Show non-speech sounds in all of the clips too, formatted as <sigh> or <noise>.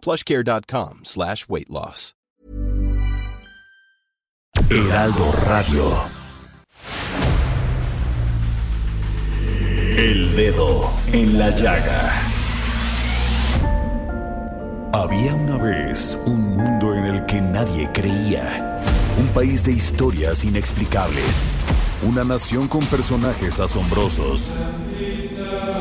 plushcare.com slash weight loss. Heraldo Radio. El dedo en la llaga. Había una vez un mundo en el que nadie creía. Un país de historias inexplicables. Una nación con personajes asombrosos.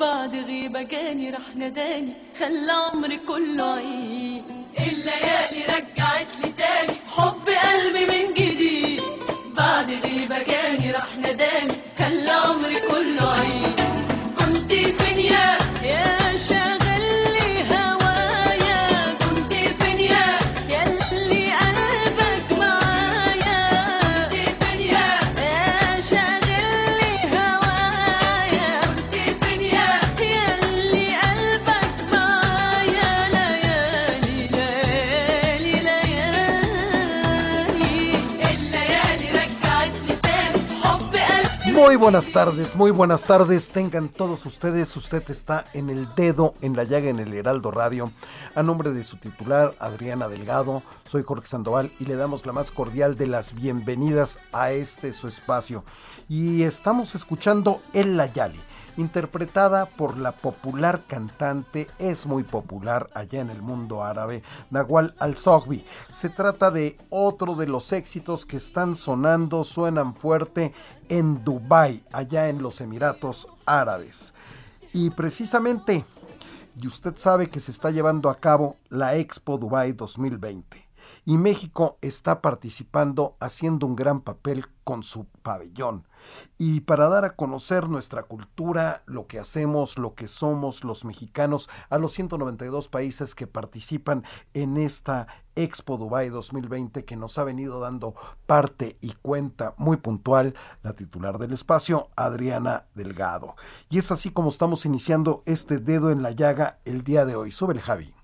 بعد غيبة جاني راح نداني خلى عمري كله عيد الليالي رجعت لي تاني حب قلبي من جديد. بعد غيبة جاني راح نداني خلى عمري كله عيد Muy buenas tardes, muy buenas tardes. Tengan todos ustedes, usted está en el dedo en la llaga en el Heraldo Radio. A nombre de su titular, Adriana Delgado, soy Jorge Sandoval y le damos la más cordial de las bienvenidas a este su espacio. Y estamos escuchando El Layali interpretada por la popular cantante, es muy popular allá en el mundo árabe, Nahual Al-Sogbi. Se trata de otro de los éxitos que están sonando, suenan fuerte en Dubái, allá en los Emiratos Árabes. Y precisamente, y usted sabe que se está llevando a cabo la Expo Dubai 2020 y México está participando haciendo un gran papel con su pabellón. Y para dar a conocer nuestra cultura, lo que hacemos, lo que somos los mexicanos, a los 192 países que participan en esta Expo Dubai 2020 que nos ha venido dando parte y cuenta muy puntual la titular del espacio, Adriana Delgado. Y es así como estamos iniciando este dedo en la llaga el día de hoy. Sube el Javi.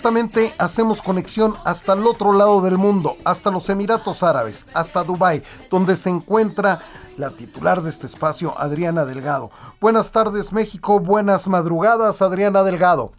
Justamente hacemos conexión hasta el otro lado del mundo, hasta los Emiratos Árabes, hasta Dubái, donde se encuentra la titular de este espacio, Adriana Delgado. Buenas tardes México, buenas madrugadas, Adriana Delgado.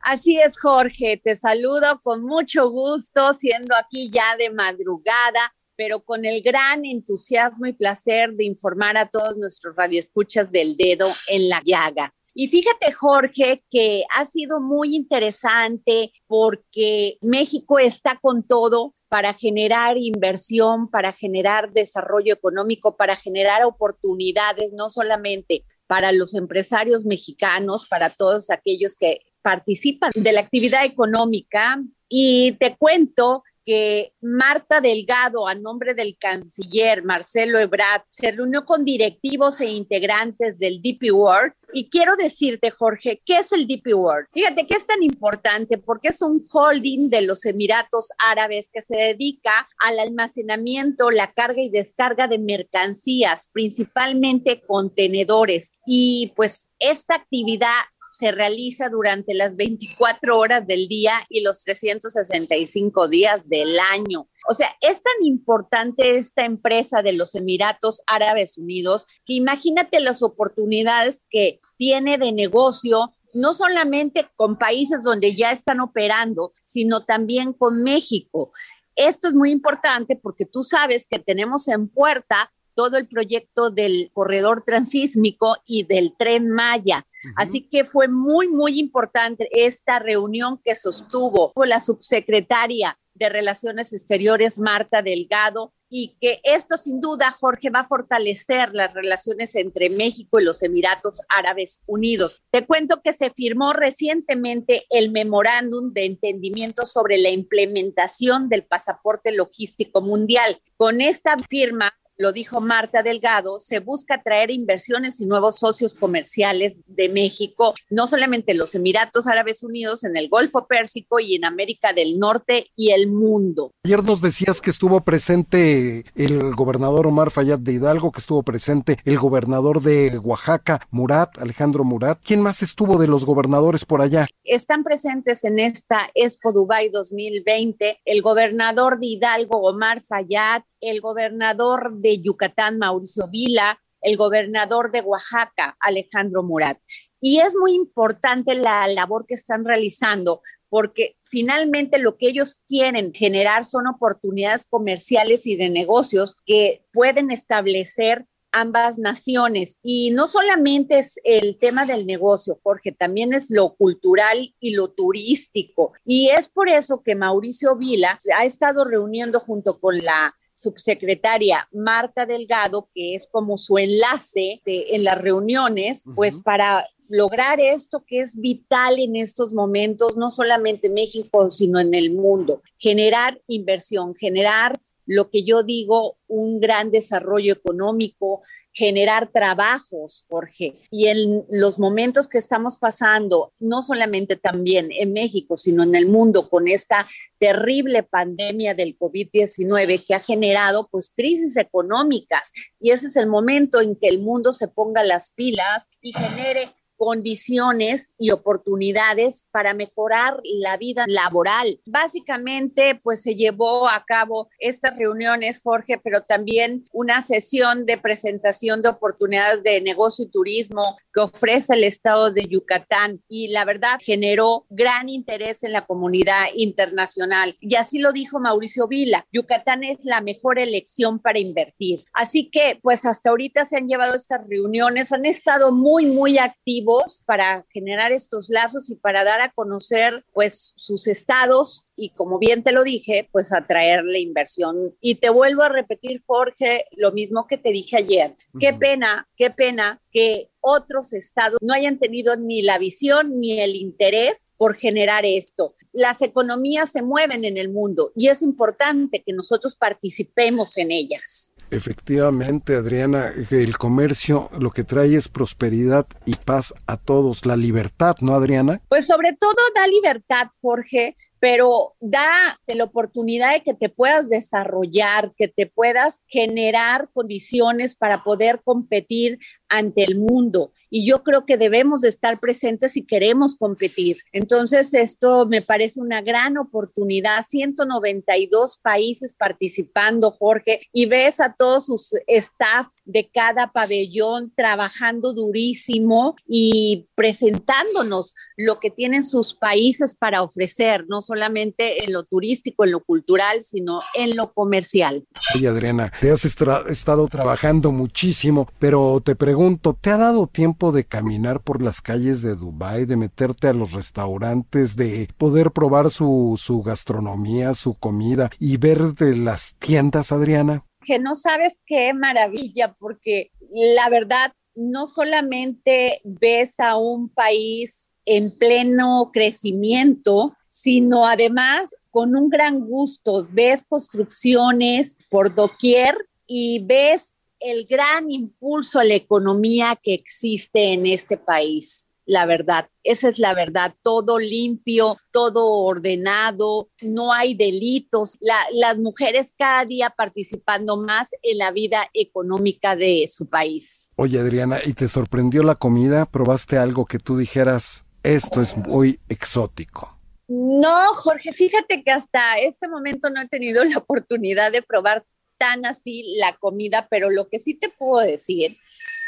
Así es, Jorge, te saludo con mucho gusto, siendo aquí ya de madrugada, pero con el gran entusiasmo y placer de informar a todos nuestros radioescuchas del dedo en la llaga. Y fíjate, Jorge, que ha sido muy interesante porque México está con todo para generar inversión, para generar desarrollo económico, para generar oportunidades, no solamente para los empresarios mexicanos, para todos aquellos que participan de la actividad económica. Y te cuento que Marta Delgado, a nombre del canciller Marcelo Ebrard, se reunió con directivos e integrantes del DP World. Y quiero decirte, Jorge, ¿qué es el DP World? Fíjate que es tan importante porque es un holding de los Emiratos Árabes que se dedica al almacenamiento, la carga y descarga de mercancías, principalmente contenedores. Y pues esta actividad se realiza durante las 24 horas del día y los 365 días del año. O sea, es tan importante esta empresa de los Emiratos Árabes Unidos que imagínate las oportunidades que tiene de negocio no solamente con países donde ya están operando, sino también con México. Esto es muy importante porque tú sabes que tenemos en puerta todo el proyecto del corredor transísmico y del tren Maya. Así que fue muy, muy importante esta reunión que sostuvo la subsecretaria de Relaciones Exteriores, Marta Delgado, y que esto sin duda, Jorge, va a fortalecer las relaciones entre México y los Emiratos Árabes Unidos. Te cuento que se firmó recientemente el memorándum de entendimiento sobre la implementación del pasaporte logístico mundial. Con esta firma, lo dijo Marta Delgado, se busca atraer inversiones y nuevos socios comerciales de México, no solamente los Emiratos Árabes Unidos, en el Golfo Pérsico y en América del Norte y el mundo. Ayer nos decías que estuvo presente el gobernador Omar Fayad de Hidalgo, que estuvo presente el gobernador de Oaxaca, Murat, Alejandro Murat. ¿Quién más estuvo de los gobernadores por allá? Están presentes en esta Expo Dubai 2020 el gobernador de Hidalgo, Omar Fayad, el gobernador de Yucatán, Mauricio Vila, el gobernador de Oaxaca, Alejandro Murat. Y es muy importante la labor que están realizando porque finalmente lo que ellos quieren generar son oportunidades comerciales y de negocios que pueden establecer ambas naciones. Y no solamente es el tema del negocio, Jorge, también es lo cultural y lo turístico. Y es por eso que Mauricio Vila ha estado reuniendo junto con la subsecretaria Marta Delgado, que es como su enlace en las reuniones, pues para lograr esto que es vital en estos momentos, no solamente en México, sino en el mundo, generar inversión, generar lo que yo digo, un gran desarrollo económico, generar trabajos, Jorge. Y en los momentos que estamos pasando, no solamente también en México, sino en el mundo con esta terrible pandemia del COVID-19 que ha generado pues crisis económicas y ese es el momento en que el mundo se ponga las pilas y genere condiciones y oportunidades para mejorar la vida laboral. Básicamente, pues se llevó a cabo estas reuniones, Jorge, pero también una sesión de presentación de oportunidades de negocio y turismo que ofrece el estado de Yucatán y la verdad generó gran interés en la comunidad internacional. Y así lo dijo Mauricio Vila, Yucatán es la mejor elección para invertir. Así que, pues hasta ahorita se han llevado estas reuniones, han estado muy, muy activos para generar estos lazos y para dar a conocer pues sus estados y como bien te lo dije, pues atraer la inversión. Y te vuelvo a repetir, Jorge, lo mismo que te dije ayer. Qué pena, qué pena que otros estados no hayan tenido ni la visión ni el interés por generar esto. Las economías se mueven en el mundo y es importante que nosotros participemos en ellas. Efectivamente, Adriana, el comercio lo que trae es prosperidad y paz a todos, la libertad, ¿no, Adriana? Pues sobre todo da libertad, Jorge, pero da la oportunidad de que te puedas desarrollar, que te puedas generar condiciones para poder competir ante el mundo. Y yo creo que debemos de estar presentes si queremos competir. Entonces, esto me parece una gran oportunidad. 192 países participando, Jorge, y ves a todos sus staff de cada pabellón trabajando durísimo y presentándonos lo que tienen sus países para ofrecer, no solamente en lo turístico, en lo cultural, sino en lo comercial. Oye, Adriana, te has estado trabajando muchísimo, pero te pregunto, ¿te ha dado tiempo de caminar por las calles de Dubái, de meterte a los restaurantes, de poder probar su, su gastronomía, su comida y ver de las tiendas, Adriana? Que no sabes qué maravilla, porque la verdad, no solamente ves a un país en pleno crecimiento, sino además con un gran gusto. Ves construcciones por doquier y ves el gran impulso a la economía que existe en este país. La verdad, esa es la verdad, todo limpio, todo ordenado, no hay delitos, las mujeres cada día participando más en la vida económica de su país. Oye Adriana, ¿y te sorprendió la comida? ¿Probaste algo que tú dijeras, esto es muy exótico? No, Jorge, fíjate que hasta este momento no he tenido <laughs> la oportunidad de probar tan así la comida, pero lo que sí te puedo decir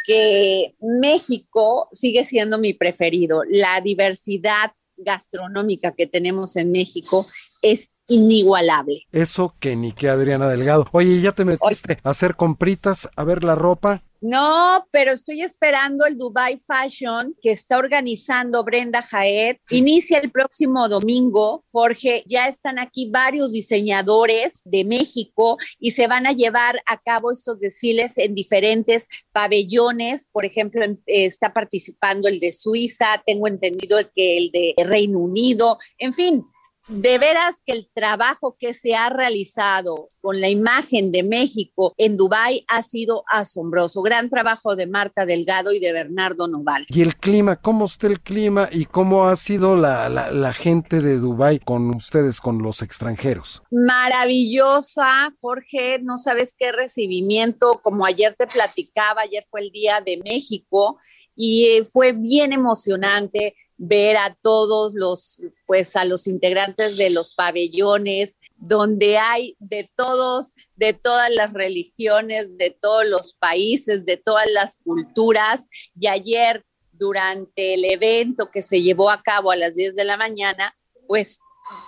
que México sigue siendo mi preferido. La diversidad gastronómica que tenemos en México es inigualable. Eso que ni que Adriana Delgado. Oye, ¿ya te metiste a hacer compritas, a ver la ropa? No, pero estoy esperando el Dubai Fashion que está organizando Brenda Jaed. Inicia el próximo domingo. Jorge, ya están aquí varios diseñadores de México y se van a llevar a cabo estos desfiles en diferentes pabellones. Por ejemplo, está participando el de Suiza, tengo entendido que el de Reino Unido. En fin, de veras que el trabajo que se ha realizado con la imagen de México en Dubái ha sido asombroso. Gran trabajo de Marta Delgado y de Bernardo Noval. ¿Y el clima? ¿Cómo está el clima y cómo ha sido la, la, gente de Dubái con ustedes, con los extranjeros? Maravillosa, Jorge. No sabes qué recibimiento. Como ayer te platicaba, ayer fue el Día de México y eh, fue bien emocionante ver a todos los, pues a los integrantes de los pabellones, donde hay de todos, de todas las religiones, de todos los países, de todas las culturas. Y ayer, durante el evento que se llevó a cabo a las 10 de la mañana, pues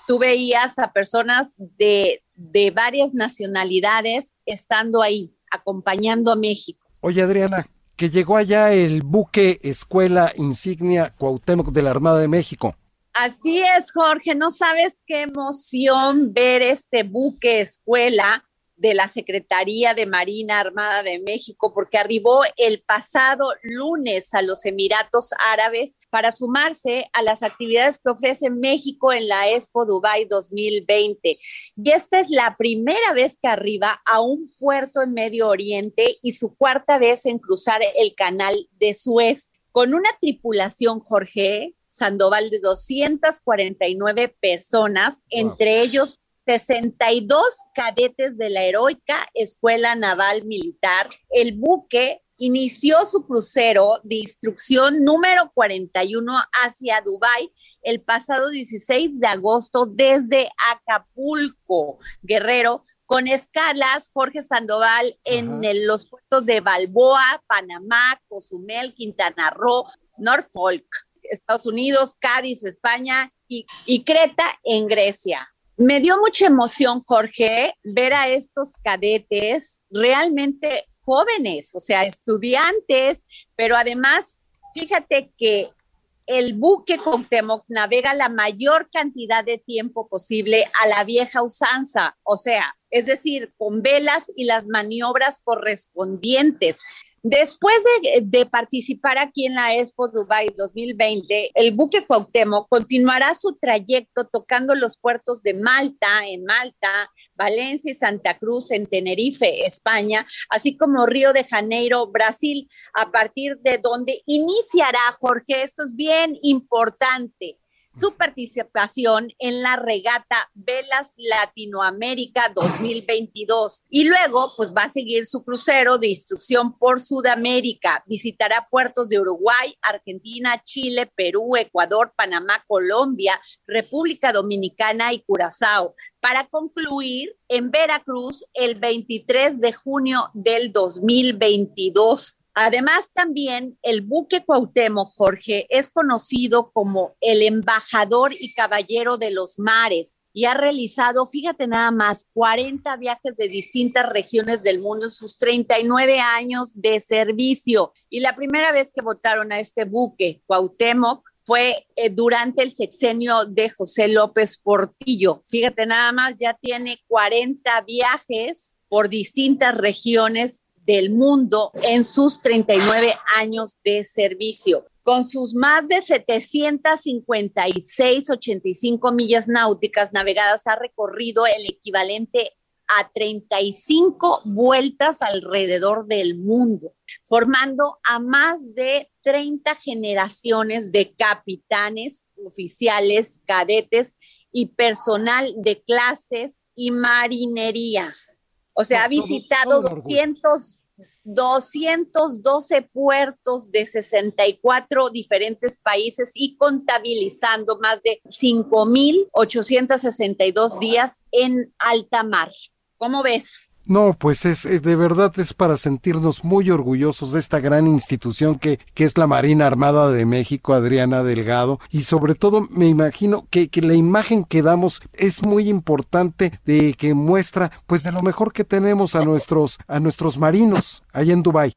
tú veías a personas de, de varias nacionalidades estando ahí, acompañando a México. Oye, Adriana, que llegó allá el buque escuela insignia Cuauhtémoc de la Armada de México. Así es, Jorge, no sabes qué emoción ver este buque escuela de la Secretaría de Marina Armada de México, porque arribó el pasado lunes a los Emiratos Árabes para sumarse a las actividades que ofrece México en la Expo Dubai 2020. Y esta es la primera vez que arriba a un puerto en Medio Oriente y su cuarta vez en cruzar el canal de Suez con una tripulación, Jorge, Sandoval de 249 personas, entre ellos 62 cadetes de la heroica Escuela Naval Militar. El buque inició su crucero de instrucción número 41 hacia Dubái el pasado 16 de agosto desde Acapulco, Guerrero, con escalas Jorge Sandoval en los puertos de Balboa, Panamá, Cozumel, Quintana Roo, Norfolk, Estados Unidos, Cádiz, España y, y Creta en Grecia. Me dio mucha emoción, Jorge, ver a estos cadetes realmente jóvenes, o sea, estudiantes, pero además, fíjate que el buque Cuauhtémoc navega la mayor cantidad de tiempo posible a la vieja usanza, o sea, es decir, con velas y las maniobras correspondientes. Después de, participar aquí en la Expo Dubai 2020, el buque Cuauhtémoc continuará su trayecto tocando los puertos de Malta, en Malta, Valencia y Santa Cruz en Tenerife, España, así como Río de Janeiro, Brasil, a partir de donde iniciará, Jorge, esto es bien importante, su participación en la regata Velas Latinoamérica 2022. Y luego, pues va a seguir su crucero de instrucción por Sudamérica. Visitará puertos de Uruguay, Argentina, Chile, Perú, Ecuador, Panamá, Colombia, República Dominicana y Curazao para concluir en Veracruz el 23 de junio del 2022. Además, también el buque Cuauhtémoc, Jorge, es conocido como el embajador y caballero de los mares y ha realizado, fíjate nada más, 40 viajes de distintas regiones del mundo en sus 39 años de servicio. Y la primera vez que votaron a este buque, Cuauhtémoc, fue eh, durante el sexenio de José López Portillo. Fíjate nada más, ya tiene 40 viajes por distintas regiones del mundo en sus 39 años de servicio. Con sus más de 756, 85 millas náuticas navegadas, ha recorrido el equivalente a 35 vueltas alrededor del mundo, formando a más de 30 generaciones de capitanes, oficiales, cadetes y personal de clases y marinería. O sea, ha visitado 200, 212 puertos de 64 diferentes países y contabilizando más de 5.862 días en alta mar. ¿Cómo ves? No, pues es, de verdad es para sentirnos muy orgullosos de esta gran institución que, que es la Marina Armada de México, Adriana Delgado, y sobre todo me imagino que, que la imagen que damos es muy importante de que muestra pues de lo mejor que tenemos a nuestros a nuestros marinos allá en Dubái.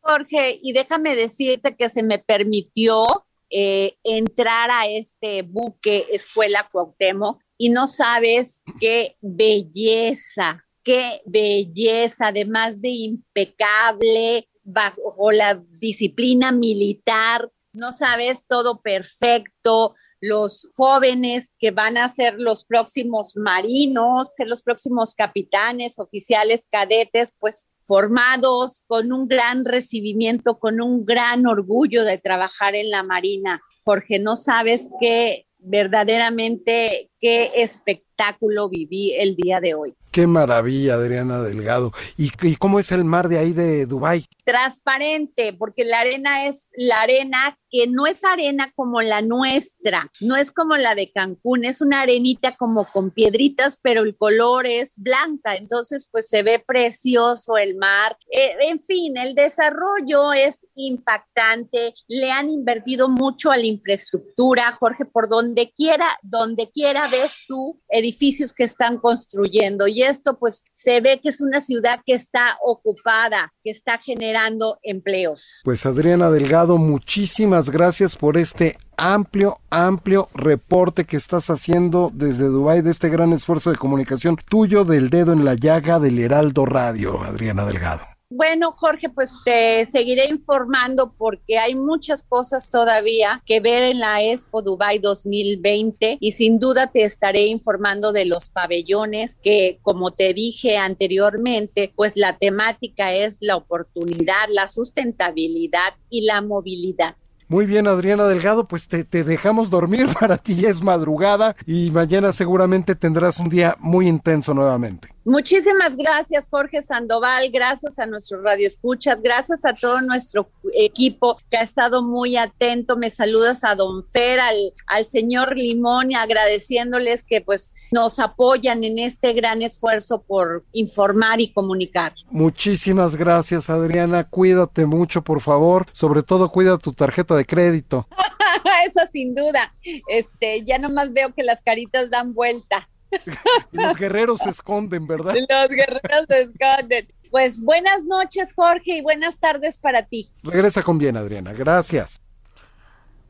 Jorge, y déjame decirte que se me permitió eh, entrar a este buque Escuela Cuauhtémoc y no sabes qué belleza, qué belleza, además de impecable, bajo la disciplina militar, no sabes todo perfecto, los jóvenes que van a ser los próximos marinos, que los próximos capitanes, oficiales, cadetes, pues formados con un gran recibimiento, con un gran orgullo de trabajar en la Marina. Jorge, no sabes qué verdaderamente qué espectáculo viví el día de hoy. Qué maravilla, Adriana Delgado. ¿Y, cómo es el mar de ahí de Dubái? Transparente, porque la arena es la arena que no es arena como la nuestra, no es como la de Cancún, es una arenita como con piedritas, pero el color es blanca, entonces pues se ve precioso el mar. Eh, en fin, el desarrollo es impactante, le han invertido mucho a la infraestructura, Jorge, por donde quiera, donde quiera ves tú edificios que están construyendo y esto pues se ve que es una ciudad que está ocupada, que está generando empleos. Pues Adriana Delgado, muchísimas gracias por este amplio, amplio reporte que estás haciendo desde Dubái de este gran esfuerzo de comunicación tuyo del dedo en la llaga del Heraldo Radio, Adriana Delgado. Bueno, Jorge, pues te seguiré informando porque hay muchas cosas todavía que ver en la Expo Dubai 2020 y sin duda te estaré informando de los pabellones que, como te dije anteriormente, pues la temática es la oportunidad, la sustentabilidad y la movilidad. Muy bien, Adriana Delgado, pues te, te, dejamos dormir, <laughs> para ti es madrugada y mañana seguramente tendrás un día muy intenso nuevamente. Muchísimas gracias, Jorge Sandoval, gracias a nuestros radioescuchas, gracias a todo nuestro equipo que ha estado muy atento. Me saludas a Don Fer, al, al señor Limón, agradeciéndoles que pues nos apoyan en este gran esfuerzo por informar y comunicar. Muchísimas gracias, Adriana. Cuídate mucho, por favor. Sobre todo, cuida tu tarjeta de crédito. <laughs> Eso sin duda. Este, ya nomás veo que las caritas dan vuelta. <laughs> los guerreros se esconden, ¿verdad? Los guerreros se esconden. Pues buenas noches, Jorge, y buenas tardes para ti. Regresa con bien, Adriana. Gracias.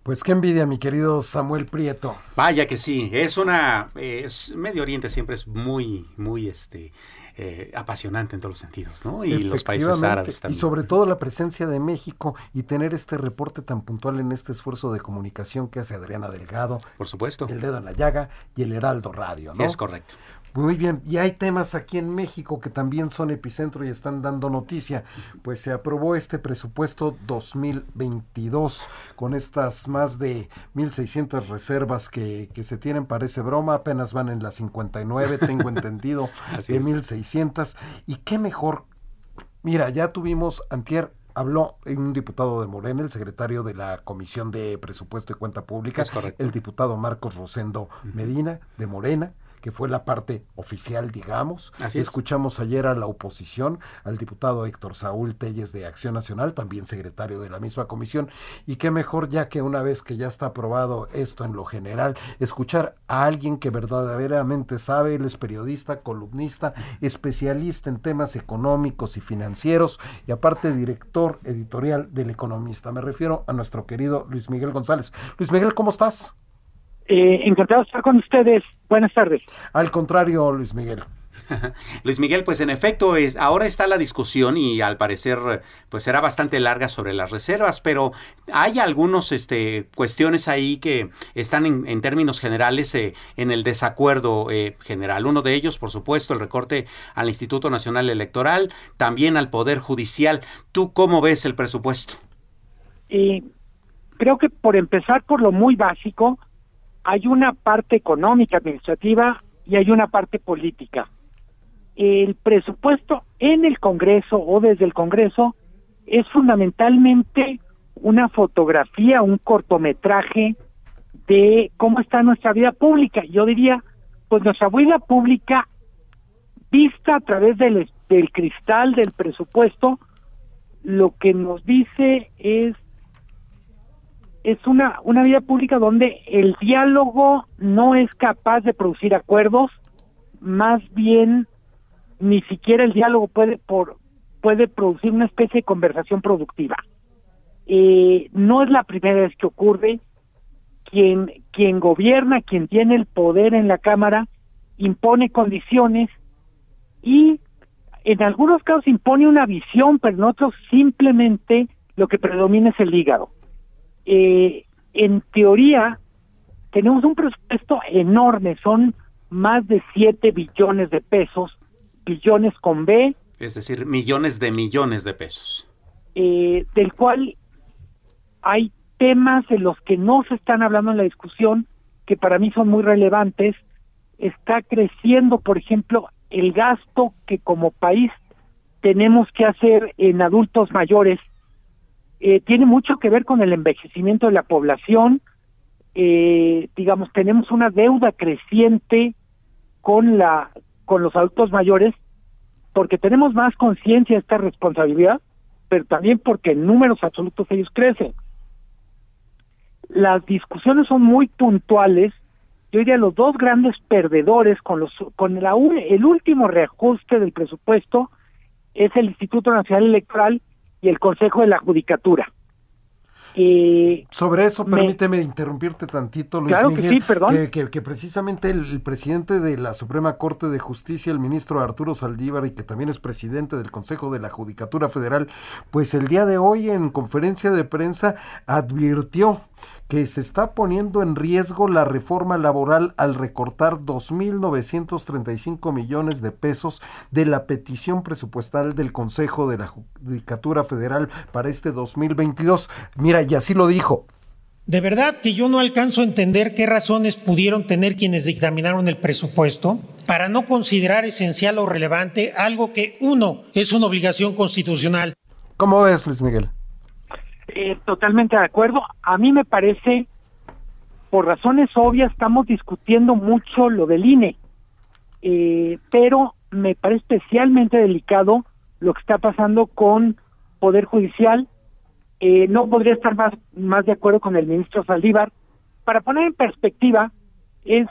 Pues qué envidia, mi querido Samuel Prieto. Vaya que sí, es una, es, Medio Oriente siempre es muy, muy, este, eh, apasionante en todos los sentidos, ¿no? Y los países árabes también. Y sobre todo la presencia de México y tener este reporte tan puntual en este esfuerzo de comunicación que hace Adriana Delgado. Por supuesto. El dedo en la llaga y el Heraldo Radio, ¿no? Es correcto. Muy bien, y hay temas aquí en México que también son epicentro y están dando noticia. Pues se aprobó este presupuesto 2022 con estas más de 1.600 reservas que, que, se tienen, parece broma, apenas van en las 59, tengo <laughs> entendido, de 1.600. Y qué mejor, mira, ya tuvimos antier habló un diputado de Morena, el secretario de la Comisión de Presupuesto y Cuenta Pública, el diputado Marcos Rosendo Medina de Morena, que fue la parte oficial, digamos. Escuchamos ayer a la oposición, al diputado Héctor Saúl Telles de Acción Nacional, también secretario de la misma comisión, y qué mejor ya que una vez que ya está aprobado esto en lo general, escuchar a alguien que verdaderamente sabe, él es periodista, columnista, especialista en temas económicos y financieros, y aparte director editorial del Economista. Me refiero a nuestro querido Luis Miguel González. Luis Miguel, ¿cómo estás? Eh, encantado de estar con ustedes. Buenas tardes. Al contrario, Luis Miguel. <laughs> Luis Miguel, pues en efecto, es, ahora está la discusión y al parecer pues será bastante larga sobre las reservas, pero hay algunas este, cuestiones ahí que están en, términos generales eh, en el desacuerdo eh, general. Uno de ellos, por supuesto, el recorte al Instituto Nacional Electoral, también al Poder Judicial. ¿Tú cómo ves el presupuesto? Y creo que por empezar por lo muy básico, hay una parte económica administrativa y hay una parte política. El presupuesto en el Congreso o desde el Congreso es fundamentalmente una fotografía, un cortometraje de cómo está nuestra vida pública. Yo diría, pues nuestra vida pública vista a través del, del cristal del presupuesto, lo que nos dice es es una, una vida pública donde el diálogo no es capaz de producir acuerdos, más bien ni siquiera el diálogo puede por, puede producir una especie de conversación productiva. Eh, no es la primera vez que ocurre. Quien, quien gobierna, quien tiene el poder en la Cámara, impone condiciones y en algunos casos impone una visión, pero en otros simplemente lo que predomina es el hígado. Eh, en teoría, tenemos un presupuesto enorme, son más de 7 billones de pesos, billones con B. Es decir, millones de millones de pesos. Eh, del cual hay temas en los que no se están hablando en la discusión, que para mí son muy relevantes. Está creciendo, por ejemplo, el gasto que como país tenemos que hacer en adultos mayores. Eh, tiene mucho que ver con el envejecimiento de la población. Eh, digamos, tenemos una deuda creciente con la con los adultos mayores porque tenemos más conciencia de esta responsabilidad, pero también porque en números absolutos ellos crecen las discusiones son muy puntuales. Yo diría los dos grandes perdedores con los con la, el último reajuste del presupuesto es el Instituto Nacional Electoral y el Consejo de la Judicatura. Eh, Sobre eso, permíteme interrumpirte tantito, Luis claro Miguel, que, sí, perdón. Que, precisamente el, presidente de la Suprema Corte de Justicia, el ministro Arturo Saldívar, y que también es presidente del Consejo de la Judicatura Federal, pues el día de hoy en conferencia de prensa advirtió que se está poniendo en riesgo la reforma laboral al recortar 2.935 millones de pesos de la petición presupuestal del Consejo de la Judicatura Federal para este 2022. Mira, y así lo dijo. De verdad que yo no alcanzo a entender qué razones pudieron tener quienes dictaminaron el presupuesto para no considerar esencial o relevante algo que, uno, es una obligación constitucional. ¿Cómo ves, Luis Miguel? Eh, totalmente de acuerdo. A mí me parece, por razones obvias, estamos discutiendo mucho lo del INE, eh, pero me parece especialmente delicado lo que está pasando con Poder Judicial. Eh, no podría estar más, más de acuerdo con el ministro Saldívar. Para poner en perspectiva, es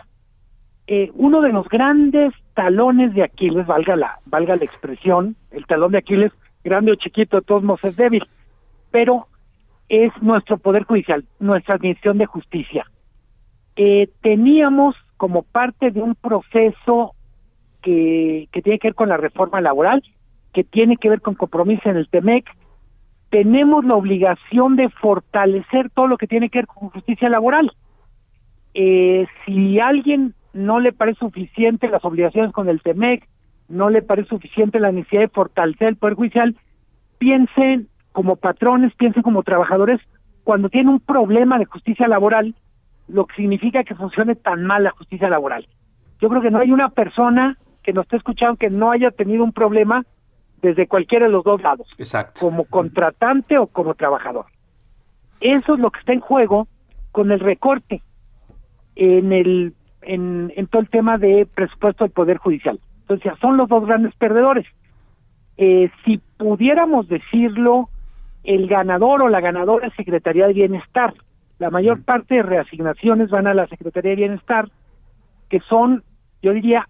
uno de los grandes talones de Aquiles, valga la, valga la expresión, el talón de Aquiles, grande o chiquito, de todos modos es débil, pero es nuestro Poder Judicial, nuestra Administración de Justicia. Eh, teníamos como parte de un proceso que, que tiene que ver con la reforma laboral, que tiene que ver con compromiso en el TEMEC, tenemos la obligación de fortalecer todo lo que tiene que ver con justicia laboral. Eh, si a alguien no le parece suficiente las obligaciones con el TEMEC, no le parece suficiente la necesidad de fortalecer el Poder Judicial, piensen como patrones, piensen como trabajadores, cuando tienen un problema de justicia laboral, lo que significa que funcione tan mal la justicia laboral. Yo creo que no hay una persona que nos esté escuchando que no haya tenido un problema desde cualquiera de los dos lados, Exacto. como contratante o como trabajador. Eso es lo que está en juego con el recorte en el en, en todo el tema de presupuesto del Poder Judicial. Entonces, son los dos grandes perdedores. Eh, si pudiéramos decirlo el ganador o la ganadora es Secretaría de Bienestar. La mayor parte de reasignaciones van a la Secretaría de Bienestar, que son, yo diría,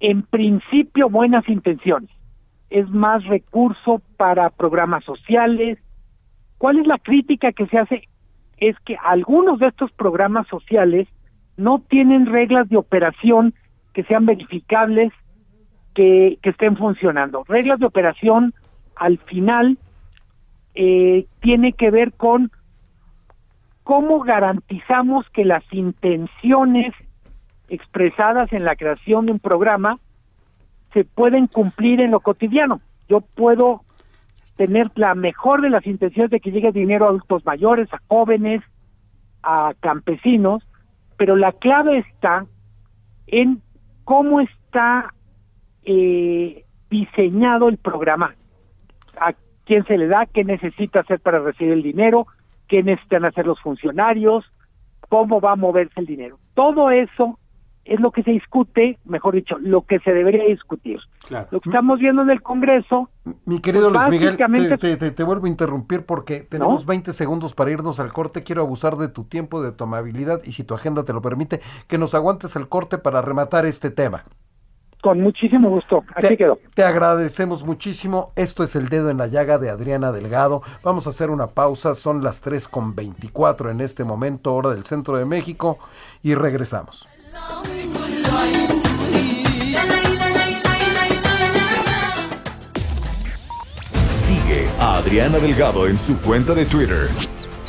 en principio buenas intenciones. Es más recurso para programas sociales. ¿Cuál es la crítica que se hace? Es que algunos de estos programas sociales no tienen reglas de operación que sean verificables, que, que estén funcionando. Reglas de operación al final eh, tiene que ver con cómo garantizamos que las intenciones expresadas en la creación de un programa se pueden cumplir en lo cotidiano. Yo puedo tener la mejor de las intenciones de que llegue dinero a adultos mayores, a jóvenes, a campesinos, pero la clave está en cómo está eh, diseñado el programa, quién se le da, qué necesita hacer para recibir el dinero, qué necesitan hacer los funcionarios, cómo va a moverse el dinero. Todo eso es lo que se discute, mejor dicho, lo que se debería discutir. Lo que estamos viendo en el Congreso. Mi querido Luis Miguel, te, vuelvo a interrumpir porque tenemos 20 segundos para irnos al corte. Quiero abusar de tu tiempo, de tu amabilidad y si tu agenda te lo permite, que nos aguantes el corte para rematar este tema. Con muchísimo gusto. Así te, quedó. Te agradecemos muchísimo. Esto es El Dedo en la Llaga de Adriana Delgado. Vamos a hacer una pausa. Son las 3 con 24 en este momento, hora del centro de México. Y regresamos. Sigue a Adriana Delgado en su cuenta de Twitter.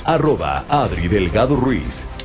Arroba Adri Delgado Ruiz.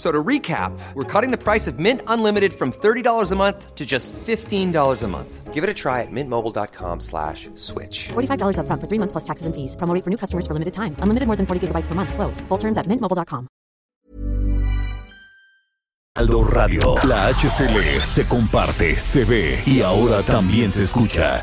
So to recap, we're cutting the price of Mint Unlimited from $30 a month to just $15 a month. Give it a try at mintmobile.com slash switch. $45 up front for three months plus taxes and fees. Promo for new customers for limited time. Unlimited more than 40 gigabytes per month. Slows. Full terms at mintmobile.com. Aldo Radio. La HCL se comparte, se ve y ahora también se escucha.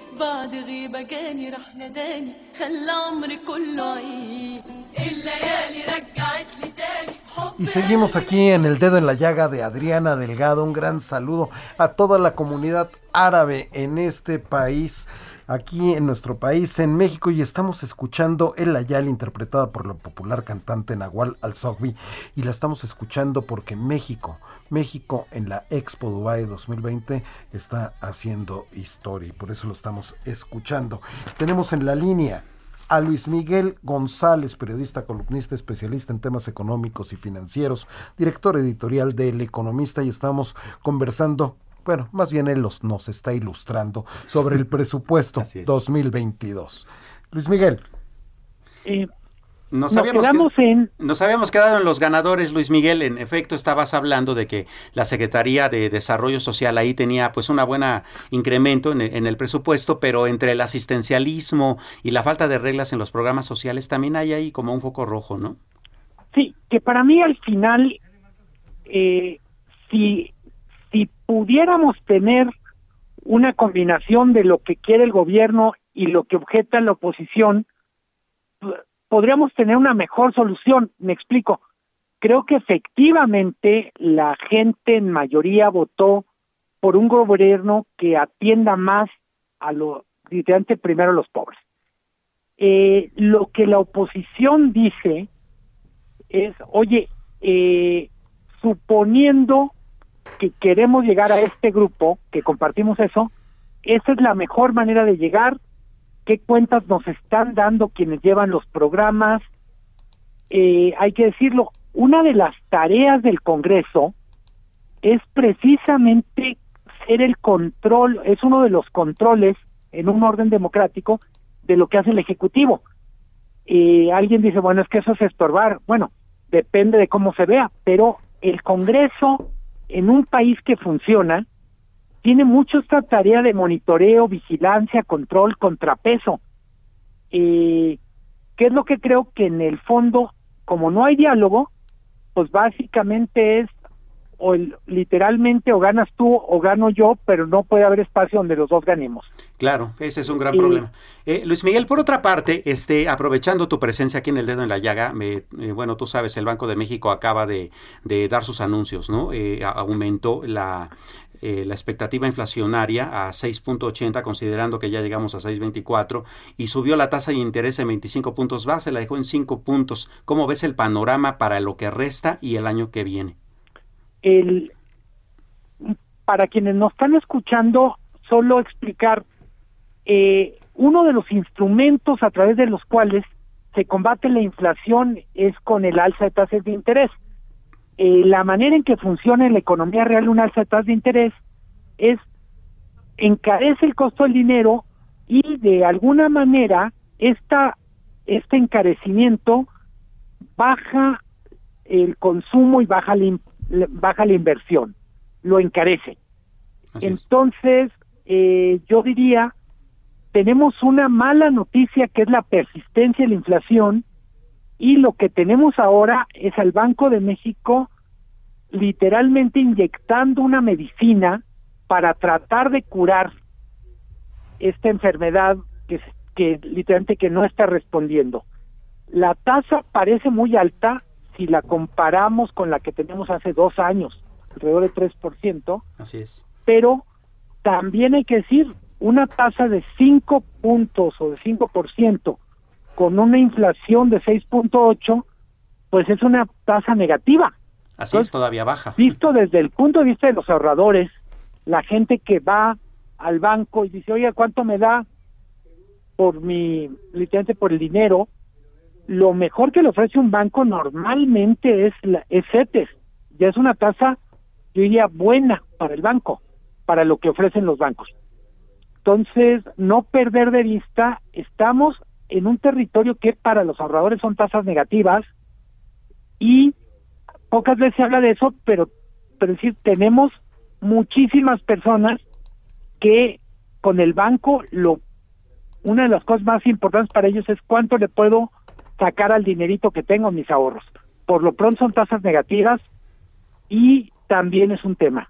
بعد غيبة جاني رح نداني خلى عمري كله عيد الليالي رجعت لي تاني Y seguimos aquí en el dedo en la llaga de Adriana Delgado. Un gran saludo a toda la comunidad árabe en este país aquí en nuestro país, en México, y estamos escuchando El Ayal, interpretada por la popular cantante Nahual Al-Sogbi, y la estamos escuchando porque México, México en la Expo Dubai 2020 está haciendo historia, y por eso lo estamos escuchando. Tenemos en la línea a Luis Miguel González, periodista, columnista, especialista en temas económicos y financieros, director editorial de El Economista, y estamos conversando bueno, más bien él los, nos está ilustrando sobre el presupuesto <laughs> 2022. Luis Miguel. Eh, nos, habíamos quedamos en... nos habíamos quedado en los ganadores, Luis Miguel. En efecto, estabas hablando de que la Secretaría de Desarrollo Social ahí tenía pues una buena incremento en, en el presupuesto, pero entre el asistencialismo y la falta de reglas en los programas sociales también hay ahí como un foco rojo, ¿no? Sí, que para mí al final, eh, si si pudiéramos tener una combinación de lo que quiere el gobierno y lo que objeta la oposición, podríamos tener una mejor solución. Me explico. Creo que efectivamente la gente en mayoría votó por un gobierno que atienda más a lo, literalmente primero a los pobres. Eh, lo que la oposición dice es, oye, eh, suponiendo que queremos llegar a este grupo, que compartimos eso, esa es la mejor manera de llegar, qué cuentas nos están dando quienes llevan los programas. Eh, hay que decirlo, una de las tareas del Congreso es precisamente ser el control, es uno de los controles en un orden democrático de lo que hace el Ejecutivo. Eh, alguien dice, bueno, es que eso es estorbar. Bueno, depende de cómo se vea, pero el Congreso en un país que funciona, tiene mucho esta tarea de monitoreo, vigilancia, control, contrapeso. Eh, ¿Qué es lo que creo que en el fondo, como no hay diálogo, pues básicamente es o el, literalmente o ganas tú o gano yo, pero no puede haber espacio donde los dos ganemos. Claro, ese es un gran problema. Eh, Luis Miguel, por otra parte, este, aprovechando tu presencia aquí en el dedo en la llaga, me, eh, bueno, tú sabes, el Banco de México acaba de, de dar sus anuncios, ¿no? Eh, aumentó la, eh, la expectativa inflacionaria a 6.80, considerando que ya llegamos a 6.24, y subió la tasa de interés en 25 puntos base, la dejó en 5 puntos. ¿Cómo ves el panorama para lo que resta y el año que viene? El, para quienes nos están escuchando, solo explicar eh, uno de los instrumentos a través de los cuales se combate la inflación es con el alza de tasas de interés. Eh, la manera en que funciona en la economía real un alza de tasas de interés es encarece el costo del dinero y de alguna manera esta, este encarecimiento baja el consumo y baja la, baja la inversión, lo encarece. Entonces, eh, yo diría, tenemos una mala noticia que es la persistencia de la inflación y lo que tenemos ahora es al Banco de México literalmente inyectando una medicina para tratar de curar esta enfermedad que, que literalmente que no está respondiendo. La tasa parece muy alta, si la comparamos con la que tenemos hace dos años, alrededor de 3%. Así es. Pero también hay que decir, una tasa de 5 puntos o de 5% con una inflación de 6.8, pues es una tasa negativa. Así es, todavía baja. Visto desde el punto de vista de los ahorradores, la gente que va al banco y dice, oye, ¿cuánto me da por mi, literalmente por el dinero? Lo mejor que le ofrece un banco normalmente es, la, es CETES. Ya es una tasa, yo diría, buena para el banco, para lo que ofrecen los bancos. Entonces, no perder de vista, estamos en un territorio que para los ahorradores son tasas negativas y pocas veces se habla de eso, pero, pero decir, tenemos muchísimas personas que con el banco lo una de las cosas más importantes para ellos es cuánto le puedo sacar al dinerito que tengo en mis ahorros. Por lo pronto son tasas negativas y también es un tema.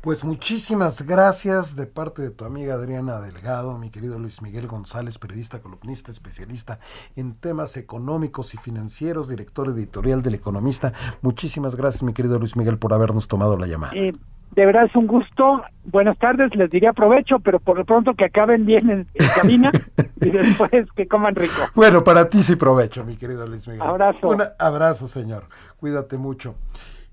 Pues muchísimas gracias de parte de tu amiga Adriana Delgado, mi querido Luis Miguel González, periodista, columnista, especialista en temas económicos y financieros, director editorial del Economista. Muchísimas gracias, mi querido Luis Miguel, por habernos tomado la llamada. Eh, de verdad es un gusto. Buenas tardes, les diría provecho, pero por lo pronto que acaben bien en, cabina <laughs> y después que coman rico. Bueno, para ti sí provecho, mi querido Luis Miguel. Abrazo. Un abrazo, señor. Cuídate mucho.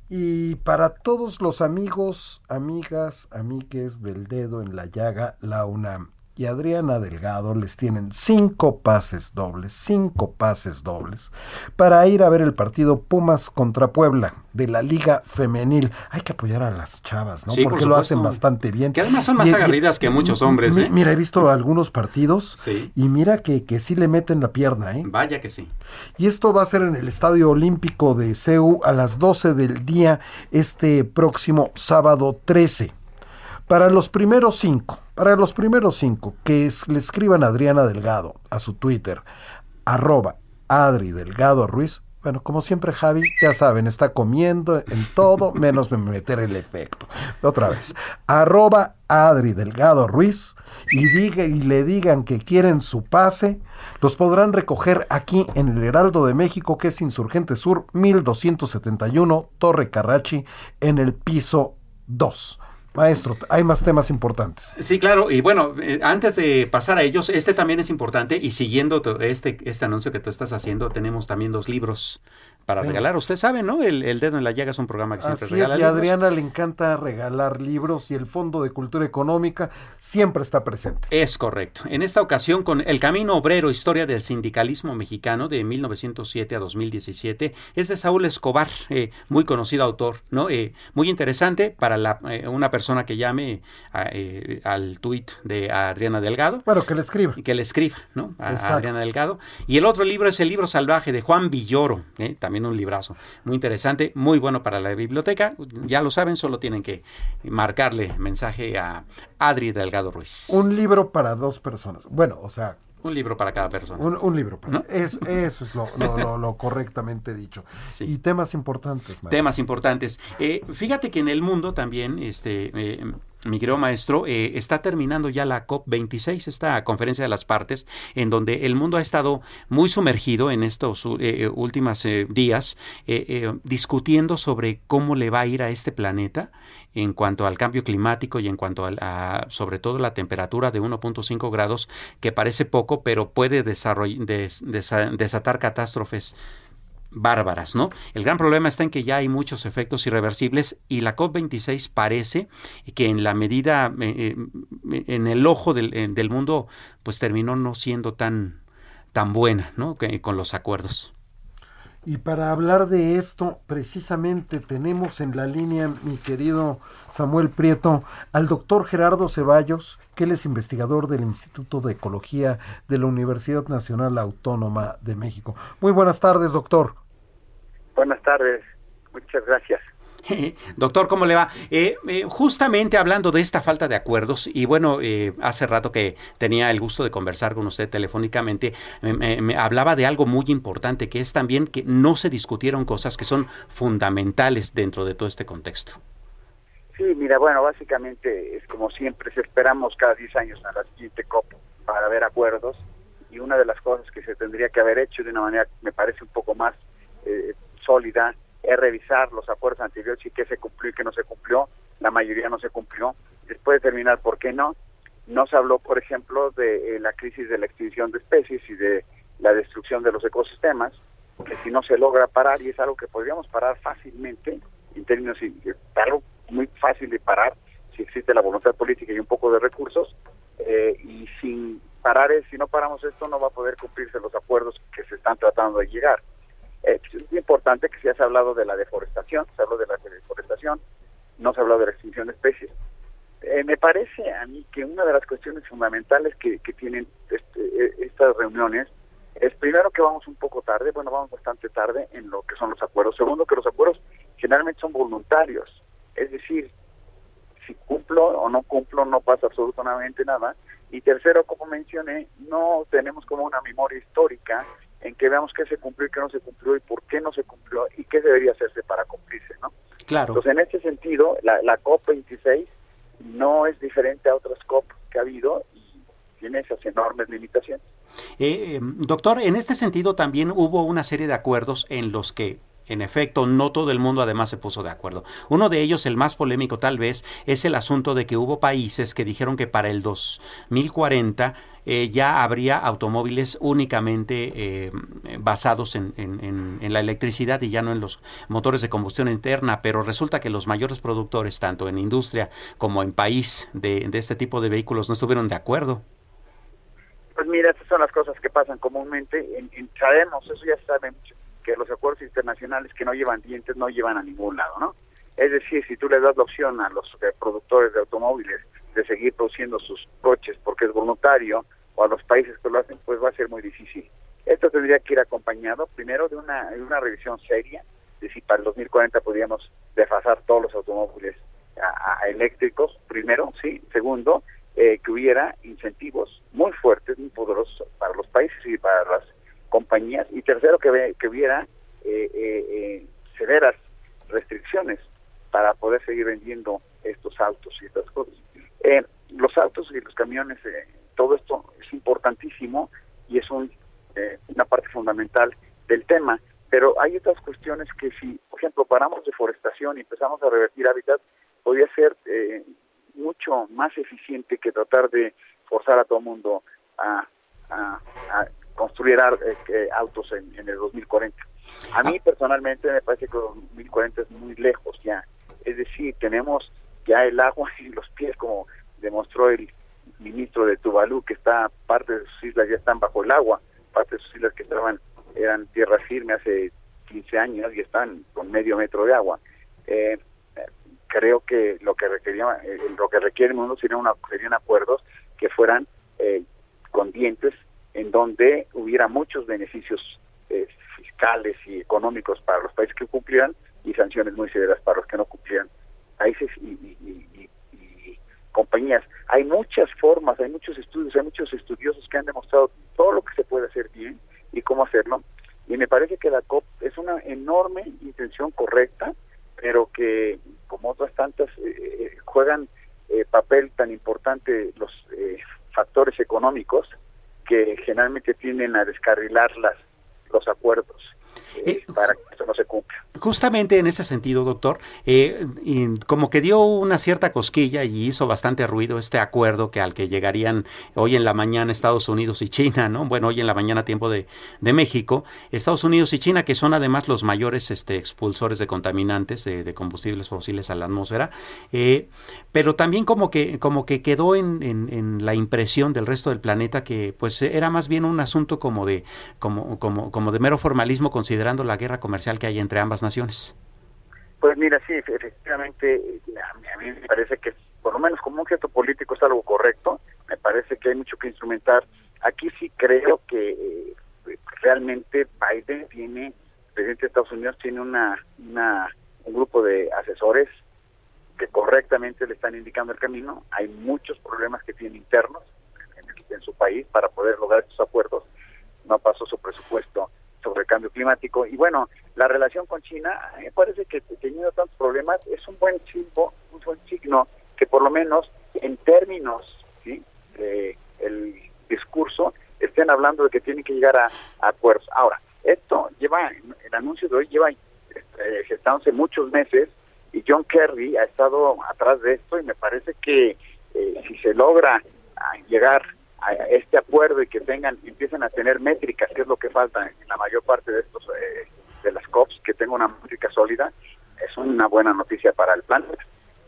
Y para todos los amigos, amigas, amigues del dedo en la llaga, la UNAM y Adriana Delgado les tienen cinco pases dobles, cinco pases dobles para ir a ver el partido Pumas contra Puebla de la Liga Femenil. Hay que apoyar a las chavas, ¿no? Porque lo hacen bastante bien. Que además son más agarridas que muchos hombres. ¿eh? Mira, he visto algunos partidos y mira que, que sí le meten la pierna, ¿eh? Vaya que sí. Y esto va a ser en el Estadio Olímpico de CEU a las 12 del día este próximo sábado 13. Para los primeros cinco, para los primeros cinco, que le escriban a Adriana Delgado a su Twitter, arroba Adri Delgado Ruiz. Bueno, como siempre, Javi, ya saben, está comiendo en todo menos meter el efecto. Otra vez, arroba Adri Delgado Ruiz y, diga, y le digan que quieren su pase, los podrán recoger aquí en el Heraldo de México, que es Insurgente Sur 1271, Torre Carrachi, en el piso 2. Maestro, hay más temas importantes. Sí, claro, y bueno, eh, antes de pasar a ellos, este también es importante y siguiendo este, este anuncio que tú estás haciendo, tenemos también dos libros para regalar. Usted sabe, ¿no? El, Dedo en la Llaga es un programa que siempre regala. Es, y a Adriana le encanta regalar libros y el Fondo de Cultura Económica siempre está presente. Es correcto. En esta ocasión, con El Camino Obrero, Historia del Sindicalismo Mexicano de 1907 a 2017, es de Saúl Escobar, eh, muy conocido autor, ¿no? Eh, muy interesante para la, eh, una persona que llame al tuit de Adriana Delgado. Bueno, que le escriba. Que le escriba, ¿no? A, Adriana Delgado. Y el otro libro es el libro salvaje de Juan Villoro, también un librazo muy interesante, muy bueno para la biblioteca. Ya lo saben, solo tienen que marcarle mensaje a Adri Delgado Ruiz. Un libro para dos personas. Bueno, o sea, Un libro para cada persona. Un, libro. Para, es, eso es lo, correctamente dicho. Y temas importantes. Temas importantes. Eh, fíjate que en el mundo también, este, eh, mi querido maestro, eh, está terminando ya la COP26, esta conferencia de las partes, en donde el mundo ha estado muy sumergido en estos últimos días, discutiendo sobre cómo le va a ir a este planeta en cuanto al cambio climático y en cuanto a, sobre todo la temperatura de 1.5 grados, que parece poco, pero puede desatar catástrofes bárbaras, ¿no? El gran problema está en que ya hay muchos efectos irreversibles y la COP26 parece que en la medida, eh, eh, en el ojo del, eh, del, mundo, pues terminó no siendo tan, tan buena, ¿no? Con los acuerdos. Y para hablar de esto, precisamente tenemos en la línea, mi querido Samuel Prieto, al doctor Gerardo Ceballos, que él es investigador del Instituto de Ecología de la Universidad Nacional Autónoma de México. Muy buenas tardes, doctor. Buenas tardes, muchas gracias. <laughs> Doctor, ¿cómo le va? Eh, eh, justamente hablando de esta falta de acuerdos, y bueno, eh, hace rato que tenía el gusto de conversar con usted telefónicamente, me, hablaba de algo muy importante, que es también que no se discutieron cosas que son fundamentales dentro de todo este contexto. Sí, mira, bueno, básicamente es como siempre, esperamos cada 10 años a la siguiente COP para ver acuerdos, y una de las cosas que se tendría que haber hecho de una manera, me parece un poco más sólida, es revisar los acuerdos anteriores y qué se cumplió y qué no se cumplió. La mayoría no se cumplió. Después determinar por qué no. No se habló, por ejemplo, de eh, la crisis de la extinción de especies y de la destrucción de los ecosistemas, que si no se logra parar, y es algo que podríamos parar fácilmente, en términos de algo muy fácil de parar, si existe la voluntad política y un poco de recursos, eh, y sin parar, si no paramos esto, no va a poder cumplirse los acuerdos que se están tratando de llegar. Eh, es importante que se ha hablado de la deforestación, se habló de la deforestación, no se ha hablado de la extinción de especies. Eh, me parece a mí que una de las cuestiones fundamentales que, tienen este, eh, estas reuniones es primero que vamos un poco tarde, bueno, vamos bastante tarde en lo que son los acuerdos. Segundo, que los acuerdos generalmente son voluntarios, es decir, si cumplo o no cumplo no pasa absolutamente nada. Y tercero, como mencioné, no tenemos como una memoria histórica en que veamos qué se cumplió y qué no se cumplió y por qué no se cumplió y qué debería hacerse para cumplirse, ¿no? Claro. Entonces, en este sentido, la, la COP26 no es diferente a otras COP que ha habido y tiene esas enormes limitaciones. Eh, doctor, en este sentido también hubo una serie de acuerdos en los que en efecto, no todo el mundo además se puso de acuerdo. Uno de ellos, el más polémico tal vez, es el asunto de que hubo países que dijeron que para el 2040 eh, ya habría automóviles únicamente eh, basados en, la electricidad y ya no en los motores de combustión interna, pero resulta que los mayores productores, tanto en industria como en país de, este tipo de vehículos, no estuvieron de acuerdo. Pues mira, estas son las cosas que pasan comúnmente. sabemos, eso ya saben que los acuerdos internacionales que no llevan dientes no llevan a ningún lado, ¿no? Es decir, si tú le das la opción a los eh, productores de automóviles de seguir produciendo sus coches porque es voluntario, o a los países que lo hacen, pues va a ser muy difícil. Esto tendría que ir acompañado primero de una, de una revisión seria, de si para el 2040 podríamos desfasar todos los automóviles a, eléctricos, primero, sí. Segundo, eh, que hubiera incentivos muy fuertes, muy poderosos para los países y para las compañías. Y tercero, que, que hubiera eh, eh, severas restricciones para poder seguir vendiendo estos autos y estas cosas. los autos y los camiones todo esto es importantísimo y es eh, una parte fundamental del tema. Pero hay otras cuestiones que si, por ejemplo, paramos deforestación y empezamos a revertir hábitat, podría ser eh, mucho más eficiente que tratar de forzar a todo el mundo a, construir eh, autos en, en, el 2040. A mí personalmente me parece que el 2040 es muy lejos ya. Es decir, tenemos ya el agua <laughs> en los pies, como demostró el ministro de Tuvalu, que está, parte de sus islas ya están bajo el agua, parte de sus islas que estaban, eran tierra firme hace 15 años y están con medio metro de agua. Eh, creo que lo que requería, eh, lo que requiere el mundo sería una, serían acuerdos que fueran eh, con dientes, en donde hubiera muchos beneficios fiscales y económicos para los países que cumplieran y sanciones muy severas para los que no cumplieran. Países y, compañías. Hay muchas formas, hay muchos estudios, hay muchos estudiosos que han demostrado todo lo que se puede hacer bien y cómo hacerlo. Y me parece que la COP es una enorme intención correcta, pero que como otras tantas eh, juegan eh, papel tan importante los eh, factores económicos que generalmente tienden a descarrilar las, los acuerdos. Eh, para que no se. Justamente en ese sentido, doctor, eh, como que dio una cierta cosquilla y hizo bastante ruido este acuerdo que al que llegarían hoy en la mañana Estados Unidos y China, ¿no? Bueno, hoy en la mañana tiempo de, de México, Estados Unidos y China, que son además los mayores este, expulsores de contaminantes de combustibles fósiles a la atmósfera, eh, pero también como que, como que quedó en, en, en, la impresión del resto del planeta que pues era más bien un asunto como de, como, como, como de mero formalismo considerado la guerra comercial que hay entre ambas naciones? Pues mira, sí, efectivamente, a mí, me parece que por lo menos como un gesto político es algo correcto, me parece que hay mucho que instrumentar. Aquí sí creo que eh, realmente Biden tiene, presidente de Estados Unidos tiene una, una un grupo de asesores que correctamente le están indicando el camino. Hay muchos problemas que tiene internos en, en su país para poder lograr estos acuerdos. No pasó su presupuesto sobre el cambio climático. Y bueno, la relación con China, me parece que teniendo tantos problemas, es un buen signo, un buen signo que por lo menos en términos ¿sí? de el discurso estén hablando de que tienen que llegar a, acuerdos. Ahora, esto lleva, el anuncio de hoy lleva este, gestándose muchos meses y John Kerry ha estado atrás de esto y me parece que eh, si se logra ah, llegar este acuerdo y que tengan empiecen a tener métricas, que es lo que falta en la mayor parte de estos eh, de las COPs, que tenga una métrica sólida, es una buena noticia para el planeta.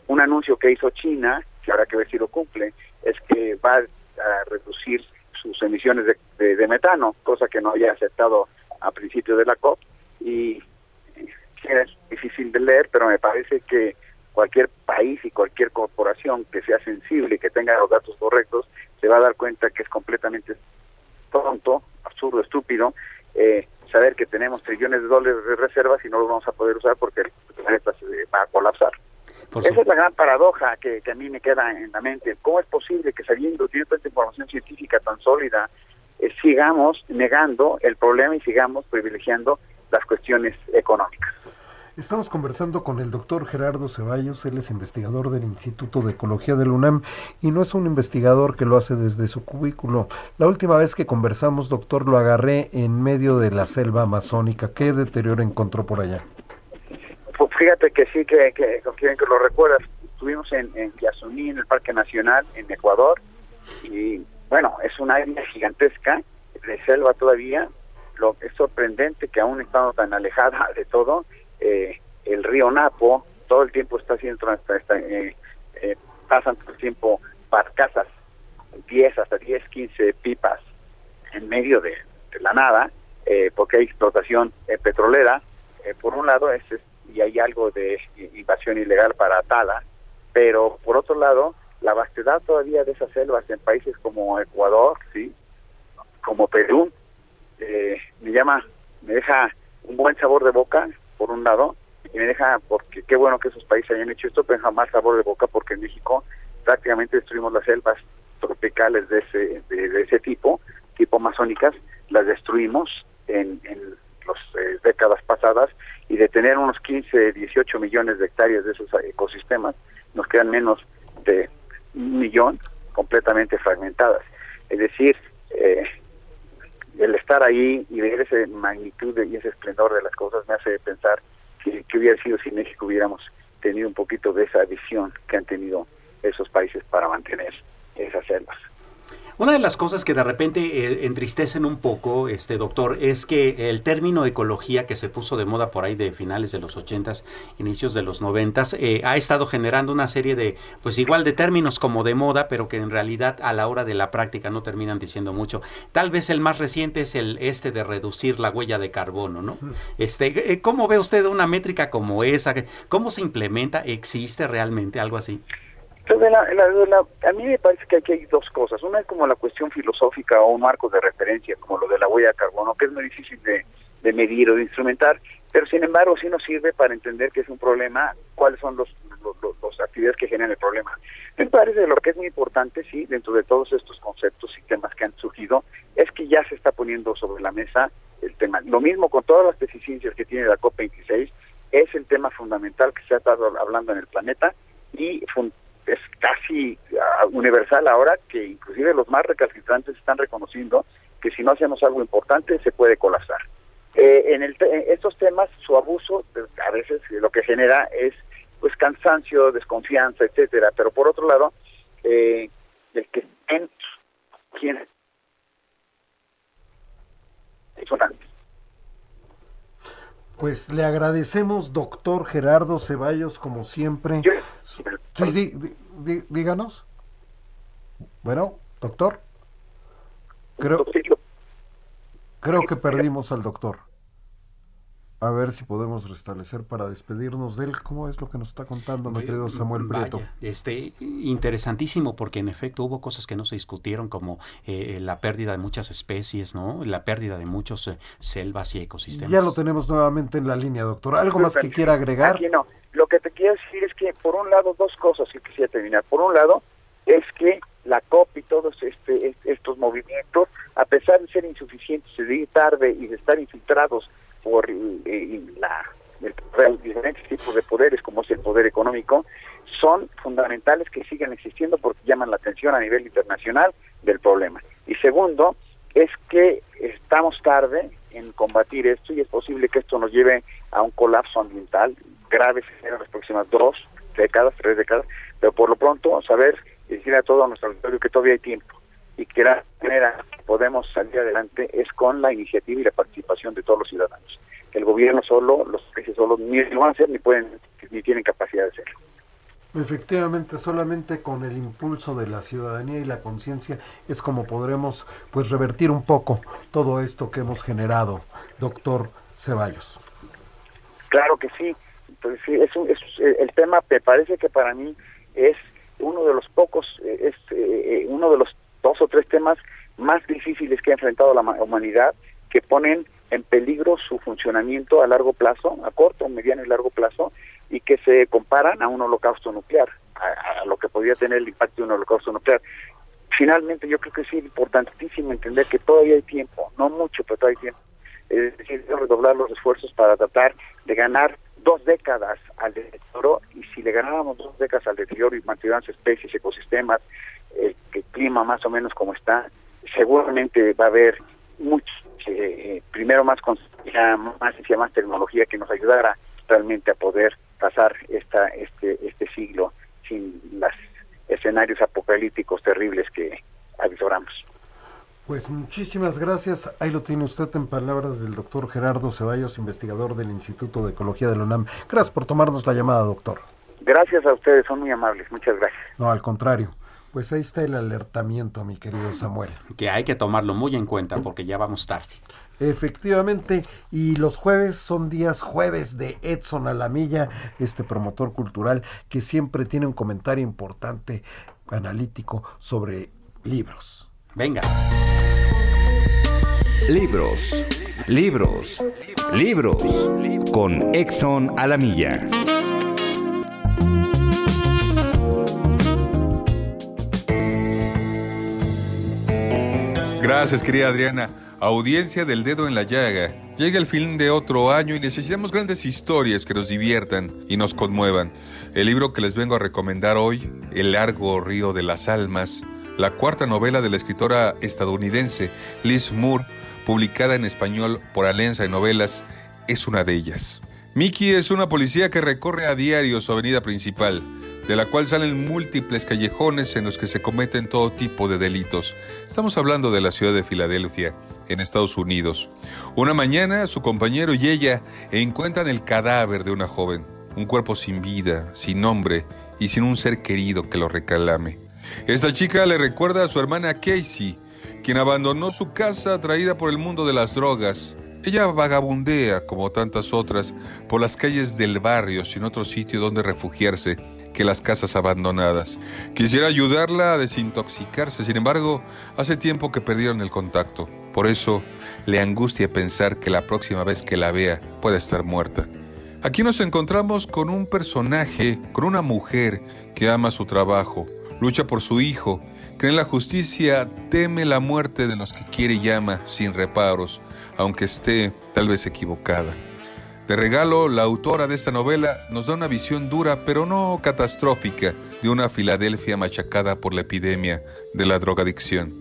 Un anuncio que hizo China, que habrá que ver si lo cumple, es que va a reducir sus emisiones de, de, metano, cosa que no había aceptado a principio de la COP y es difícil de leer, pero me parece que cualquier país y cualquier corporación que sea sensible y que tenga los datos correctos se va a dar cuenta que es completamente tonto, absurdo, estúpido, eh, saber que tenemos trillones de dólares de reservas y no los vamos a poder usar porque el planeta se va a colapsar. Esa es la gran paradoja que, a mí me queda en la mente. ¿Cómo es posible que sabiendo, teniendo esta información científica tan sólida, eh, sigamos negando el problema y sigamos privilegiando las cuestiones económicas? Estamos conversando con el doctor Gerardo Ceballos, él es investigador del Instituto de Ecología del UNAM y no es un investigador que lo hace desde su cubículo. La última vez que conversamos, doctor, lo agarré en medio de la selva amazónica. ¿Qué deterioro encontró por allá? Pues fíjate que sí, que, que, que lo recuerdas. Estuvimos en, en Yasuní, en el Parque Nacional, en Ecuador, y bueno, es una área gigantesca de selva todavía. Lo es sorprendente que aún estando tan alejada de todo, eh, el río Napo todo el tiempo está haciendo eh, eh, pasan todo el tiempo barcazas 10 hasta 10 15 pipas en medio de, la nada eh, porque hay explotación petrolera por un lado y hay algo de invasión ilegal para tala pero por otro lado la vastedad todavía de esas selvas en países como Ecuador sí como Perú me llama me deja un buen sabor de boca por un lado, y me deja, porque qué bueno que esos países hayan hecho esto, pero jamás sabor de boca, porque en México prácticamente destruimos las selvas tropicales de ese, de, ese tipo, tipo amazónicas, las destruimos en, en las eh, décadas pasadas, y de tener unos 15, 18 millones de hectáreas de esos ecosistemas, nos quedan menos de un millón completamente fragmentadas. Es decir, eh, el estar ahí y ver esa magnitud y ese esplendor de las cosas me hace pensar que, que hubiera sido si México hubiéramos tenido un poquito de esa visión que han tenido esos países para mantener esas selvas. Una de las cosas que de repente eh, entristecen un poco, este doctor, es que el término ecología que se puso de moda por ahí de finales de los ochentas, inicios de los noventas, eh, ha estado generando una serie de, pues igual de términos como de moda, pero que en realidad a la hora de la práctica no terminan diciendo mucho. Tal vez el más reciente es el este de reducir la huella de carbono, ¿no? Este, eh, ¿cómo ve usted una métrica como esa? ¿Cómo se implementa? ¿Existe realmente algo así? A mí me parece que aquí hay dos cosas. Una es como la cuestión filosófica o un marco de referencia, como lo de la huella de carbono, que es muy difícil de, medir o de instrumentar, pero sin embargo sí nos sirve para entender que es un problema, cuáles son los, actividades que generan el problema. Me parece lo que es muy importante, sí, dentro de todos estos conceptos y temas que han surgido, es que ya se está poniendo sobre la mesa el tema. Lo mismo con todas las deficiencias que tiene la COP26, es el tema fundamental que se ha estado hablando en el planeta y es casi ah, universal ahora que inclusive los más recalcitrantes están reconociendo que si no hacemos algo importante se puede colapsar. Eh, en, el estos temas, su abuso pues, a veces lo que genera es pues cansancio, desconfianza, etcétera. Pero por otro lado, eh, el que en quien Pues le agradecemos, doctor Gerardo Ceballos, como siempre. Sí, díganos. Bueno, doctor. Creo, creo que perdimos al doctor. A ver si podemos restablecer para despedirnos de él. ¿Cómo es lo que nos está contando, mi querido Samuel Prieto? este, interesantísimo, porque en efecto hubo cosas que no se discutieron, como eh, la pérdida de muchas especies, ¿no? La pérdida de muchos eh, selvas y ecosistemas. Ya lo tenemos nuevamente en la línea, doctor. ¿Algo más que quiera agregar? Aquí no. Lo que te quiero decir es que, por un lado, dos cosas que quisiera terminar. Por un lado, es que la COP y todos este, estos movimientos, a pesar de ser insuficientes, de ir tarde y de estar infiltrados por eh, la, el, diferentes tipos de poderes, como es el poder económico, son fundamentales que sigan existiendo porque llaman la atención a nivel internacional del problema. Y segundo, es que estamos tarde en combatir esto y es posible que esto nos lleve a un colapso ambiental grave en las próximas dos décadas, tres décadas, pero por lo pronto saber decir a todo nuestro auditorio que todavía hay tiempo y que la manera que podemos salir adelante es con la iniciativa y la participación de todos los ciudadanos. El gobierno solo, los países solos ni lo van a hacer ni pueden ni tienen capacidad de hacerlo. Efectivamente, solamente con el impulso de la ciudadanía y la conciencia es como podremos pues revertir un poco todo esto que hemos generado, doctor Ceballos. Claro que sí, pues sí, es, es el tema me parece que para mí es uno de los pocos, es eh, uno de los dos o tres temas más difíciles que ha enfrentado la humanidad que ponen en peligro su funcionamiento a largo plazo, a corto, mediano y largo plazo, y que se comparan a un holocausto nuclear, a, lo que podría tener el impacto de un holocausto nuclear. Finalmente, yo creo que es importantísimo entender que todavía hay tiempo, no mucho, pero todavía hay tiempo. Es decir, redoblar los esfuerzos para tratar de ganar dos décadas al deterioro, y si le ganáramos dos décadas al deterioro y mantuviéramos especies, ecosistemas, el, clima más o menos como está, seguramente va a haber mucho, eh, primero más más más tecnología que nos ayudara realmente a poder pasar esta este este siglo sin los escenarios apocalípticos terribles que avisoramos. Pues muchísimas gracias. Ahí lo tiene usted en palabras del doctor Gerardo Ceballos, investigador del Instituto de Ecología de la UNAM. Gracias por tomarnos la llamada, doctor. Gracias a ustedes, son muy amables. Muchas gracias. No, al contrario. Pues ahí está el alertamiento, mi querido Samuel. Que hay que tomarlo muy en cuenta porque ya vamos tarde. Efectivamente, y los jueves son días jueves de Edson Alamilla, este promotor cultural que siempre tiene un comentario importante, analítico, sobre libros. Venga. Libros, libros, libros, con Edson Alamilla. Gracias, querida Adriana. Audiencia del dedo en la llaga. Llega el fin de otro año y necesitamos grandes historias que nos diviertan y nos conmuevan. El libro que les vengo a recomendar hoy, El largo río de las almas, la cuarta novela de la escritora estadounidense Liz Moore, publicada en español por Alenza de Novelas, es una de ellas. Mickey es una policía que recorre a diario su avenida principal de la cual salen múltiples callejones en los que se cometen todo tipo de delitos. Estamos hablando de la ciudad de Filadelfia, en Estados Unidos. Una mañana, su compañero y ella encuentran el cadáver de una joven, un cuerpo sin vida, sin nombre y sin un ser querido que lo recalame. Esta chica le recuerda a su hermana Casey, quien abandonó su casa atraída por el mundo de las drogas. Ella vagabundea, como tantas otras, por las calles del barrio sin otro sitio donde refugiarse que las casas abandonadas. Quisiera ayudarla a desintoxicarse, sin embargo, hace tiempo que perdieron el contacto. Por eso le angustia pensar que la próxima vez que la vea pueda estar muerta. Aquí nos encontramos con un personaje, con una mujer que ama su trabajo, lucha por su hijo, cree en la justicia, teme la muerte de los que quiere y ama sin reparos, aunque esté tal vez equivocada. De regalo, la autora de esta novela nos da una visión dura pero no catastrófica de una Filadelfia machacada por la epidemia de la drogadicción.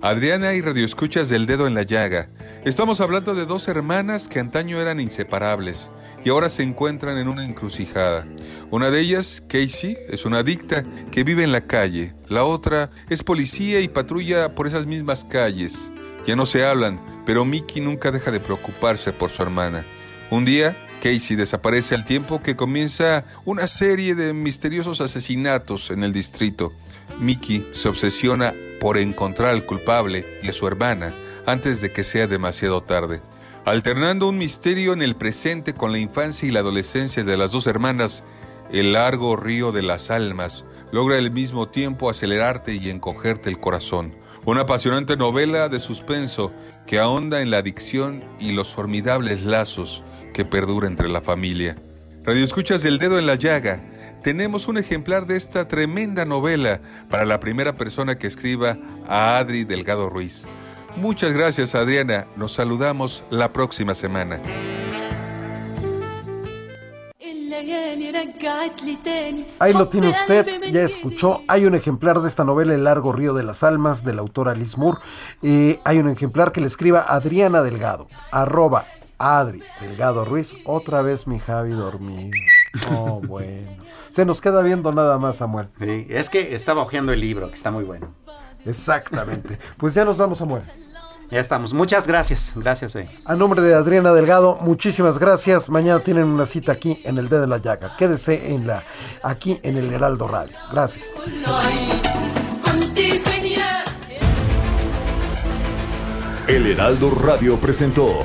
Adriana y Radioescuchas del Dedo en la Llaga. Estamos hablando de dos hermanas que antaño eran inseparables y ahora se encuentran en una encrucijada. Una de ellas, Casey, es una adicta que vive en la calle. La otra es policía y patrulla por esas mismas calles. Ya no se hablan, pero Mickey nunca deja de preocuparse por su hermana. Un día, Casey desaparece al tiempo que comienza una serie de misteriosos asesinatos en el distrito. Mickey se obsesiona por encontrar al culpable y a su hermana antes de que sea demasiado tarde. Alternando un misterio en el presente con la infancia y la adolescencia de las dos hermanas, el largo río de las almas logra al mismo tiempo acelerarte y encogerte el corazón. Una apasionante novela de suspenso que ahonda en la adicción y los formidables lazos que perdura entre la familia. Radio Escuchas del Dedo en la Llaga. Tenemos un ejemplar de esta tremenda novela para la primera persona que escriba a Adri Delgado Ruiz. Muchas gracias Adriana, nos saludamos la próxima semana. Ahí lo tiene usted, ya escuchó. Hay un ejemplar de esta novela, El largo río de las almas, de la autora Liz Moore. Eh, hay un ejemplar que le escriba Adriana Delgado, arroba Adri Delgado Ruiz. Otra vez mi Javi dormido. Oh, bueno. Se nos queda viendo nada más, Samuel. Sí, es que estaba hojeando el libro, que está muy bueno. Exactamente. Pues ya nos vamos, Samuel. Ya estamos. Muchas gracias. Gracias. Eh. A nombre de Adriana Delgado, muchísimas gracias. Mañana tienen una cita aquí en el D de la Llaga. Quédese en la, aquí en el Heraldo Radio. Gracias. El Heraldo Radio presentó